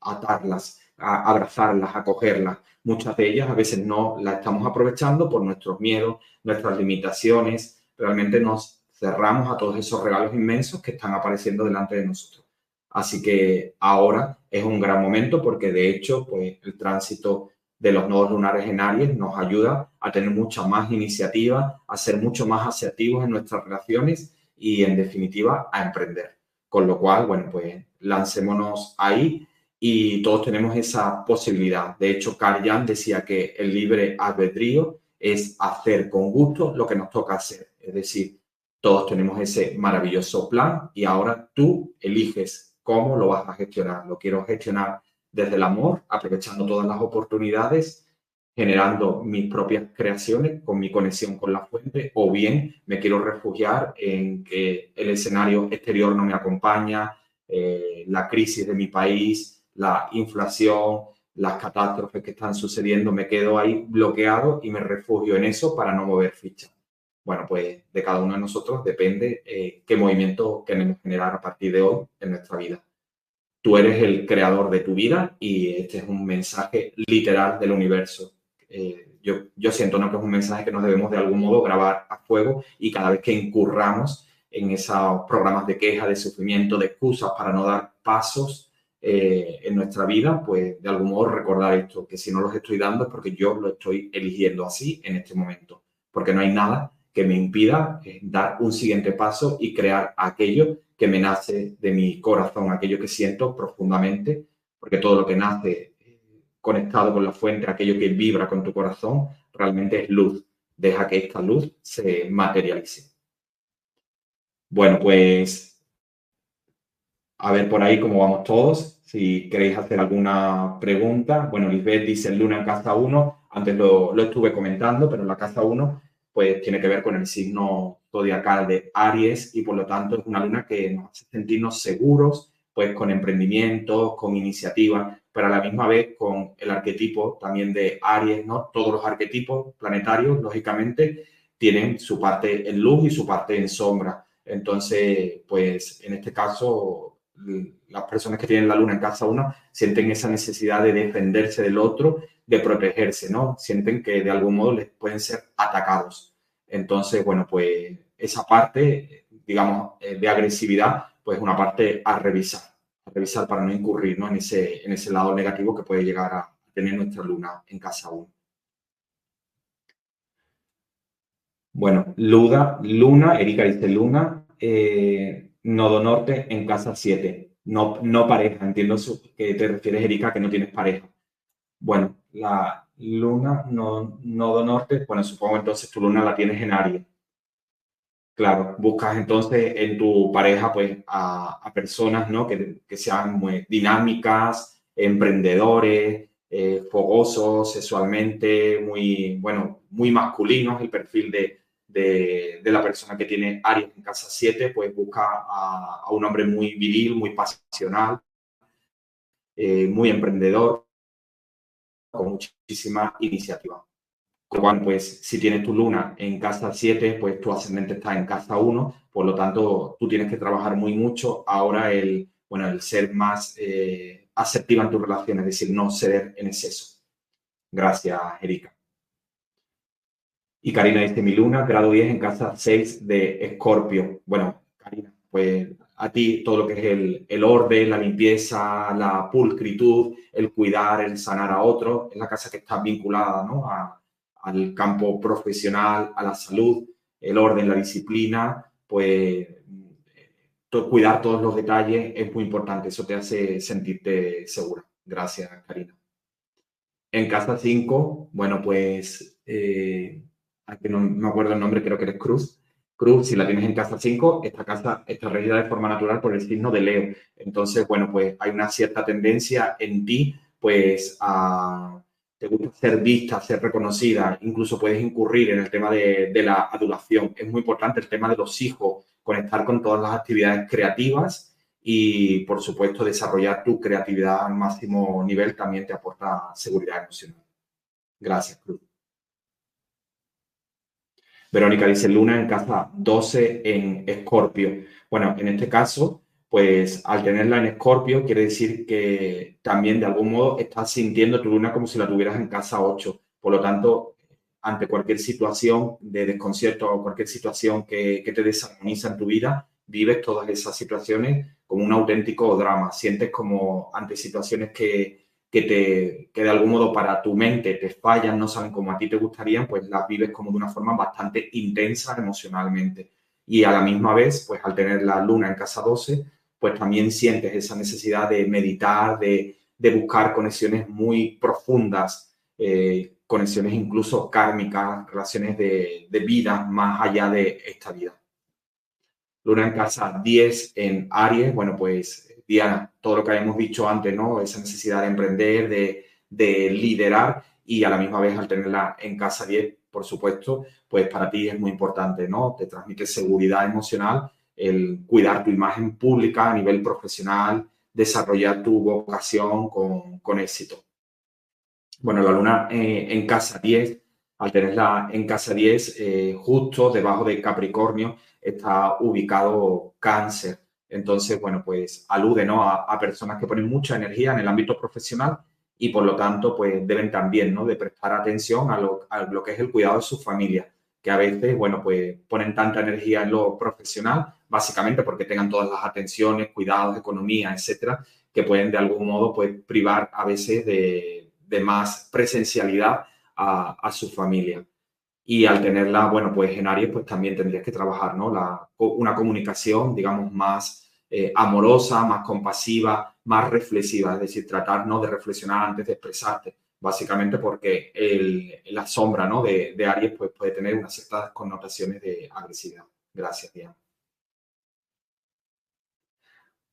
atarlas, abrazarlas, acogerlas. Muchas de ellas a veces no las estamos aprovechando por nuestros miedos, nuestras limitaciones, realmente nos cerramos a todos esos regalos inmensos que están apareciendo delante de nosotros. Así que ahora es un gran momento porque de hecho pues, el tránsito de los nodos lunares en Aries nos ayuda a tener mucha más iniciativa, a ser mucho más asertivos en nuestras relaciones y en definitiva a emprender. Con lo cual, bueno, pues lancémonos ahí y todos tenemos esa posibilidad. De hecho, Carl decía que el libre albedrío es hacer con gusto lo que nos toca hacer. Es decir, todos tenemos ese maravilloso plan y ahora tú eliges cómo lo vas a gestionar. Lo quiero gestionar desde el amor, aprovechando todas las oportunidades, generando mis propias creaciones con mi conexión con la fuente, o bien me quiero refugiar en que el escenario exterior no me acompaña, eh, la crisis de mi país, la inflación, las catástrofes que están sucediendo, me quedo ahí bloqueado y me refugio en eso para no mover ficha. Bueno, pues de cada uno de nosotros depende eh, qué movimiento queremos generar a partir de hoy en nuestra vida. Tú eres el creador de tu vida y este es un mensaje literal del universo. Eh, yo, yo siento que es un mensaje que nos debemos de algún modo grabar a fuego y cada vez que incurramos en esos programas de queja, de sufrimiento, de excusas para no dar pasos eh, en nuestra vida, pues de algún modo recordar esto, que si no los estoy dando es porque yo lo estoy eligiendo así en este momento, porque no hay nada que me impida eh, dar un siguiente paso y crear aquello que me nace de mi corazón, aquello que siento profundamente, porque todo lo que nace eh, conectado con la fuente, aquello que vibra con tu corazón, realmente es luz. Deja que esta luz se materialice. Bueno, pues a ver por ahí cómo vamos todos. Si queréis hacer alguna pregunta. Bueno, Lisbeth dice Luna en casa 1. Antes lo, lo estuve comentando, pero la casa 1 pues tiene que ver con el signo zodiacal de Aries y por lo tanto es una luna que nos hace sentirnos seguros, pues con emprendimientos, con iniciativa, pero a la misma vez con el arquetipo también de Aries, ¿no? Todos los arquetipos planetarios, lógicamente, tienen su parte en luz y su parte en sombra. Entonces, pues en este caso, las personas que tienen la luna en casa 1 sienten esa necesidad de defenderse del otro, de protegerse, ¿no? Sienten que de algún modo les pueden ser atacados. Entonces, bueno, pues esa parte, digamos, eh, de agresividad, pues una parte a revisar, a revisar para no incurrir ¿no? En, ese, en ese lado negativo que puede llegar a tener nuestra luna en casa 1. Bueno, Luda, Luna, Erika dice Luna, eh, Nodo Norte en casa 7. No, no pareja, entiendo que te refieres, Erika, que no tienes pareja. Bueno, la Luna, no, Nodo Norte, bueno, supongo entonces tu Luna la tienes en Aries. Claro, buscas entonces en tu pareja pues a, personas ¿no? que, que, sean muy dinámicas, emprendedores, eh, fogosos sexualmente, muy, bueno, muy masculinos, el perfil de, de, la persona que tiene Aries en casa 7, pues busca a, un hombre muy viril, muy pasional, eh, muy emprendedor, con muchísima iniciativa. Con pues si tienes tu luna en casa 7, pues tu ascendente está en casa 1, por lo tanto, tú tienes que trabajar muy mucho ahora el, bueno, el ser más eh, asertiva en tus relaciones, es decir, no ceder en exceso. Gracias, Erika. Y Karina dice, mi luna, grado 10 en casa 6 de Escorpio. Bueno, Karina, pues a ti todo lo que es el, el, orden, la limpieza, la pulcritud, el cuidar, el sanar a otros, es la casa que está vinculada ¿no? al campo profesional, a la salud, el orden, la disciplina, pues cuidar todos los detalles es muy importante, eso te hace sentirte segura. Gracias, Karina. En casa 5, bueno, pues eh, aquí no me acuerdo el nombre, creo que eres Cruz. Cruz, si la tienes en casa 5, esta casa está regida de forma natural por el signo de Leo. Entonces, bueno, pues hay una cierta tendencia en ti, pues a te gusta ser vista, ser reconocida, incluso puedes incurrir en el tema de, de, la adulación. Es muy importante el tema de los hijos, conectar con todas las actividades creativas y, por supuesto, desarrollar tu creatividad al máximo nivel también te aporta seguridad emocional. Gracias, Cruz. Verónica dice Luna en casa 12 en Escorpio. Bueno, en este caso, pues al tenerla en Escorpio quiere decir que también de algún modo estás sintiendo tu luna como si la tuvieras en casa 8. Por lo tanto, ante cualquier situación de desconcierto o cualquier situación que, que te desarmoniza en tu vida, vives todas esas situaciones como un auténtico drama. Sientes como ante situaciones que, que, te, que de algún modo para tu mente te fallan, no salen como a ti te gustarían, pues las vives como de una forma bastante intensa emocionalmente. Y a la misma vez, pues al tener la luna en casa 12, pues también sientes esa necesidad de meditar, de, de buscar conexiones muy profundas, eh, conexiones incluso kármicas, relaciones de, de vida más allá de esta vida. Luna en casa 10 en Aries, bueno, pues Diana, todo lo que habíamos dicho antes, ¿no? Esa necesidad de emprender, de, liderar y a la misma vez al tenerla en casa 10, por supuesto, pues para ti es muy importante, ¿no? Te transmite seguridad emocional, el cuidar tu imagen pública a nivel profesional, desarrollar tu vocación con, éxito. Bueno, la luna eh, en casa 10, al tenerla en casa 10, eh, justo debajo de Capricornio, está ubicado cáncer. Entonces, bueno, pues alude ¿no? a, personas que ponen mucha energía en el ámbito profesional y por lo tanto, pues deben también ¿no? de prestar atención a lo, a lo que es el cuidado de su familia, que a veces, bueno, pues ponen tanta energía en lo profesional, básicamente porque tengan todas las atenciones, cuidados, economía, etcétera, que pueden de algún modo pues privar a veces de, de más presencialidad a, a su familia y al tenerla, bueno, pues en Aries, pues también tendrías que trabajar, ¿no? La, una comunicación, digamos, más eh, amorosa, más compasiva, más reflexiva, es decir, tratar, ¿no? De reflexionar antes de expresarte, básicamente porque el, la sombra, ¿no? De, de Aries, pues puede tener unas ciertas connotaciones de agresividad. Gracias, Diana.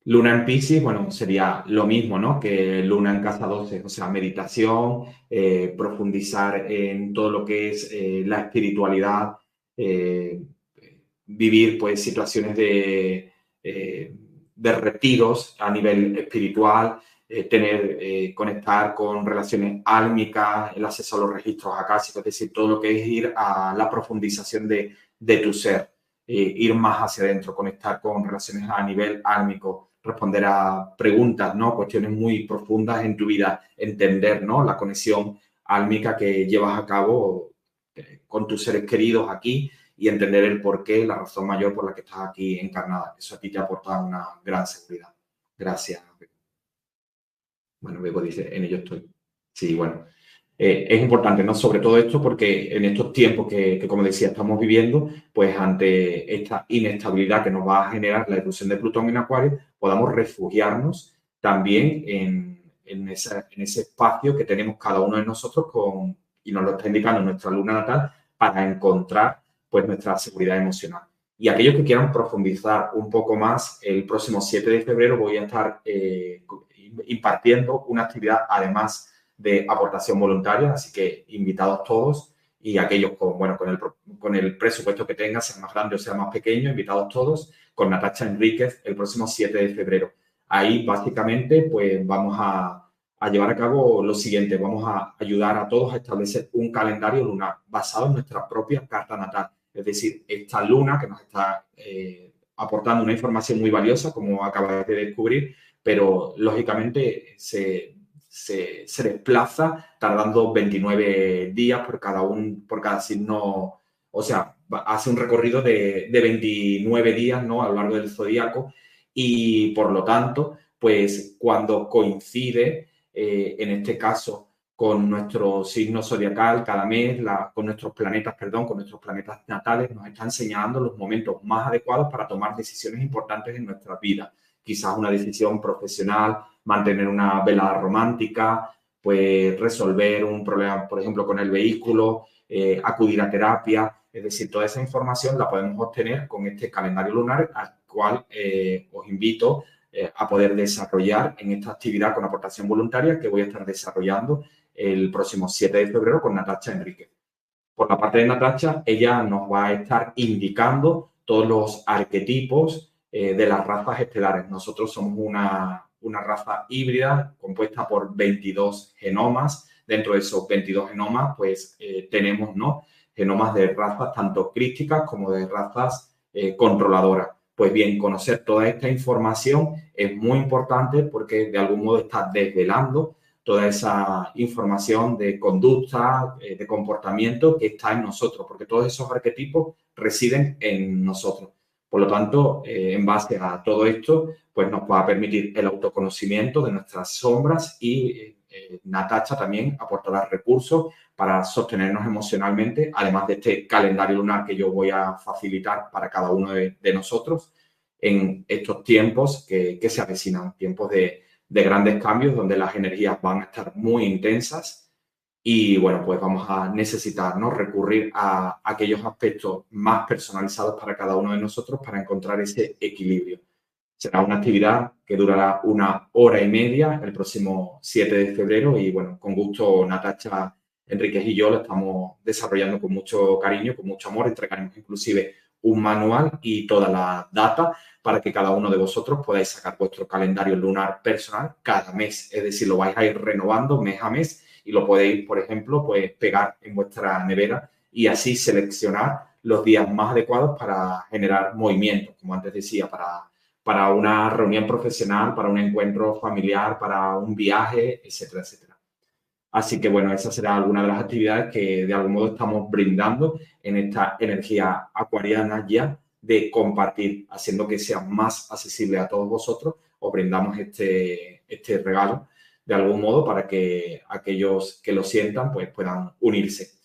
Luna en Pisces, bueno, sería lo mismo, ¿no? Que Luna en casa 12, o sea, meditación, eh, profundizar en todo lo que es eh, la espiritualidad, eh, vivir, pues, situaciones de, de retiros a nivel espiritual, tener, conectar con relaciones álmicas, el acceso a los registros acásicos, es decir, todo lo que es ir a la profundización de, de tu ser, ir más hacia adentro, conectar con relaciones a nivel álmico, responder a preguntas, ¿no? Cuestiones muy profundas en tu vida, entender, ¿no? La conexión álmica que llevas a cabo con tus seres queridos aquí y entender el porqué, la razón mayor por la que estás aquí encarnada. Eso a ti te aporta una gran seguridad. Gracias. Bueno, luego dice, en ello estoy. Sí, bueno. Eh, es importante, ¿no? Sobre todo esto porque en estos tiempos que, como decía, estamos viviendo, pues ante esta inestabilidad que nos va a generar la erupción de Plutón en Acuario, podamos refugiarnos también en, en, en ese espacio que tenemos cada uno de nosotros con, y nos lo está indicando nuestra luna natal para encontrar pues nuestra seguridad emocional. Y aquellos que quieran profundizar un poco más, el próximo 7 de febrero voy a estar eh, impartiendo una actividad además de aportación voluntaria, así que invitados todos y aquellos con, bueno, con, el, con el presupuesto que tengan, sea más grande o sea más pequeño, invitados todos, con Natacha Enríquez el próximo 7 de febrero. Ahí básicamente pues vamos a, a llevar a cabo lo siguiente, vamos a ayudar a todos a establecer un calendario lunar basado en nuestra propia carta natal es decir, esta luna que nos está eh, aportando una información muy valiosa, como acabáis de descubrir, pero lógicamente se, desplaza tardando 29 días por cada, un, por cada signo, o sea, hace un recorrido de, 29 días ¿no? a lo largo del zodíaco y por lo tanto, pues cuando coincide, eh, en este caso, con nuestro signo zodiacal cada mes, con nuestros planetas, perdón, con nuestros planetas natales, nos está enseñando los momentos más adecuados para tomar decisiones importantes en nuestra vida. Quizás una decisión profesional, mantener una velada romántica, pues resolver un problema, por ejemplo, con el vehículo, eh, acudir a terapia. Es decir, toda esa información la podemos obtener con este calendario lunar al cual eh, os invito eh, a poder desarrollar en esta actividad con aportación voluntaria que voy a estar desarrollando el próximo 7 de febrero con Natacha Enrique. Por la parte de Natacha, ella nos va a estar indicando todos los arquetipos de las razas estelares. Nosotros somos una, una raza híbrida compuesta por 22 genomas. Dentro de esos 22 genomas, pues eh, tenemos ¿no? genomas de razas tanto críticas como de razas eh, controladoras. Pues bien, conocer toda esta información es muy importante porque de algún modo está desvelando toda esa información de conducta, eh, de comportamiento que está en nosotros, porque todos esos arquetipos residen en nosotros. Por lo tanto, eh, en base a todo esto, pues nos va a permitir el autoconocimiento de nuestras sombras y eh, Natacha también aportará recursos para sostenernos emocionalmente, además de este calendario lunar que yo voy a facilitar para cada uno de, nosotros en estos tiempos que, que se avecinan, tiempos de, de grandes cambios donde las energías van a estar muy intensas y bueno, pues vamos a necesitar ¿no? recurrir a aquellos aspectos más personalizados para cada uno de nosotros para encontrar ese equilibrio. Será una actividad que durará una hora y media el próximo 7 de febrero y bueno, con gusto Natacha Enríquez y yo lo estamos desarrollando con mucho cariño, con mucho amor, entregaremos inclusive un manual y toda la data para que cada uno de vosotros podáis sacar vuestro calendario lunar personal cada mes. Es decir, lo vais a ir renovando mes a mes y lo podéis, por ejemplo, pues pegar en vuestra nevera y así seleccionar los días más adecuados para generar movimientos, como antes decía, para, para una reunión profesional, para un encuentro familiar, para un viaje, etcétera, etcétera. Así que bueno, esa será alguna de las actividades que de algún modo estamos brindando en esta energía acuariana ya de compartir, haciendo que sea más accesible a todos vosotros, os brindamos este, este regalo de algún modo para que aquellos que lo sientan pues puedan unirse.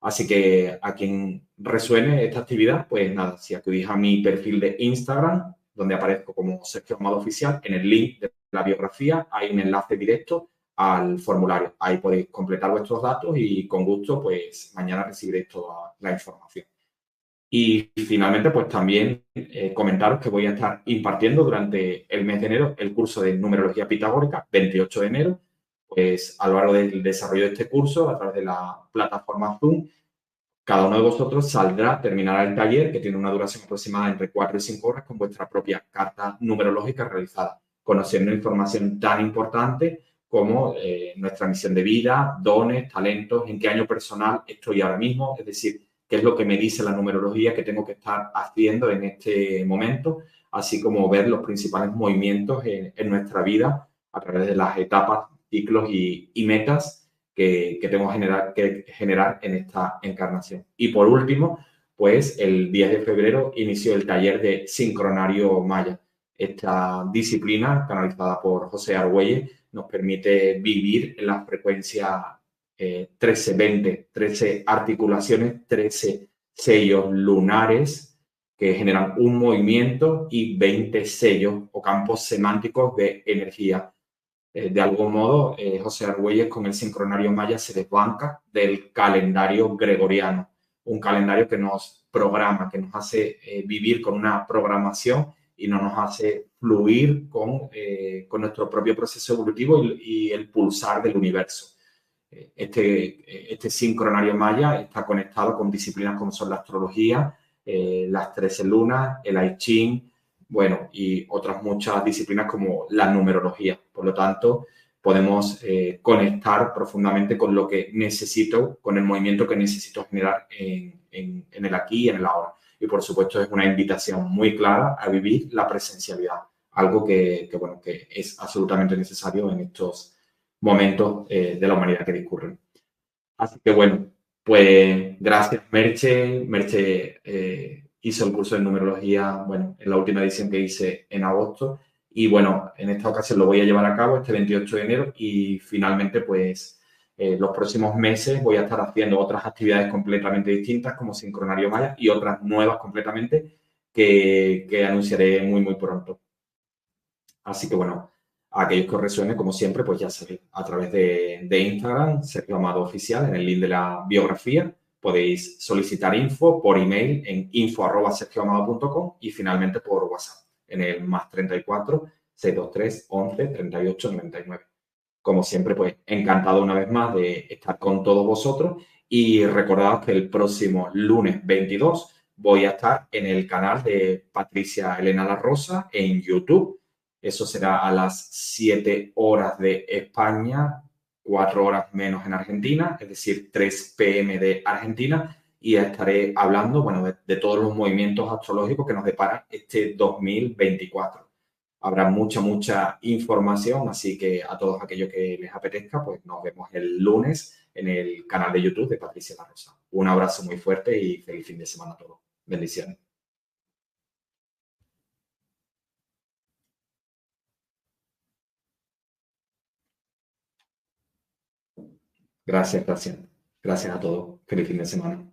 Así que a quien resuene esta actividad, pues nada, si acudís a mi perfil de Instagram, donde aparezco como Sergio Amado Oficial, en el link de la biografía hay un enlace directo al formulario. Ahí podéis completar vuestros datos y con gusto, pues mañana recibiréis toda la información. Y finalmente, pues también eh, comentaros que voy a estar impartiendo durante el mes de enero el curso de numerología pitagórica, 28 de enero. Pues a lo largo del desarrollo de este curso, a través de la plataforma Zoom, cada uno de vosotros saldrá, terminará el taller que tiene una duración aproximada entre 4 y 5 horas con vuestra propia carta numerológica realizada. conociendo información tan importante como eh, nuestra misión de vida, dones, talentos, en qué año personal estoy ahora mismo, es decir, qué es lo que me dice la numerología que tengo que estar haciendo en este momento, así como ver los principales movimientos en, nuestra vida a través de las etapas, ciclos y, metas que, que tengo generar, que generar en esta encarnación. Y por último, pues el 10 de febrero inició el taller de Sincronario Maya. Esta disciplina, canalizada por José Argüelles, nos permite vivir en la frecuencia 1320, eh, 13 articulaciones, 13 sellos lunares que generan un movimiento y 20 sellos o campos semánticos de energía. Eh, de algún modo, eh, José Argüelles con el sincronario maya se desbanca del calendario gregoriano un calendario que nos programa, que nos hace eh, vivir con una programación y no nos hace fluir con, eh, con nuestro propio proceso evolutivo y, el pulsar del universo. Eh, este, este sincronario maya está conectado con disciplinas como son la astrología, las 13 lunas, el I bueno, y otras muchas disciplinas como la numerología. Por lo tanto, podemos eh, conectar profundamente con lo que necesito, con el movimiento que necesito generar en, el aquí y en el ahora. Y por supuesto es una invitación muy clara a vivir la presencialidad, algo que, bueno, que es absolutamente necesario en estos momentos eh, de la humanidad que discurren. Así que bueno, pues gracias Merche. Merche eh, hizo el curso de numerología, bueno, en la última edición que hice en agosto y bueno, en esta ocasión lo voy a llevar a cabo este 28 de enero y finalmente pues eh, los próximos meses voy a estar haciendo otras actividades completamente distintas como Sincronario Maya y otras nuevas completamente que, que anunciaré muy muy pronto. Así que bueno, aquellos que os resuene, como siempre, pues ya sabéis, a través de, de Instagram, Sergio Amado Oficial, en el link de la biografía, podéis solicitar info por email en info.sergioamado.com y finalmente por WhatsApp en el más 34 623 11 38 99. Como siempre, pues encantado una vez más de estar con todos vosotros y recordad que el próximo lunes 22 voy a estar en el canal de Patricia Elena La Rosa en YouTube. Eso será a las 7 horas de España, 4 horas menos en Argentina, es decir, 3 pm de Argentina y estaré hablando, bueno, de, todos los movimientos astrológicos que nos depara este 2024. Habrá mucha, mucha información, así que a todos aquellos que les apetezca, pues nos vemos el lunes en el canal de YouTube de Patricia La Rosa. Un abrazo muy fuerte y feliz fin de semana a todos. Bendiciones. Gracias, gracias. Gracias a todos. Feliz fin de semana.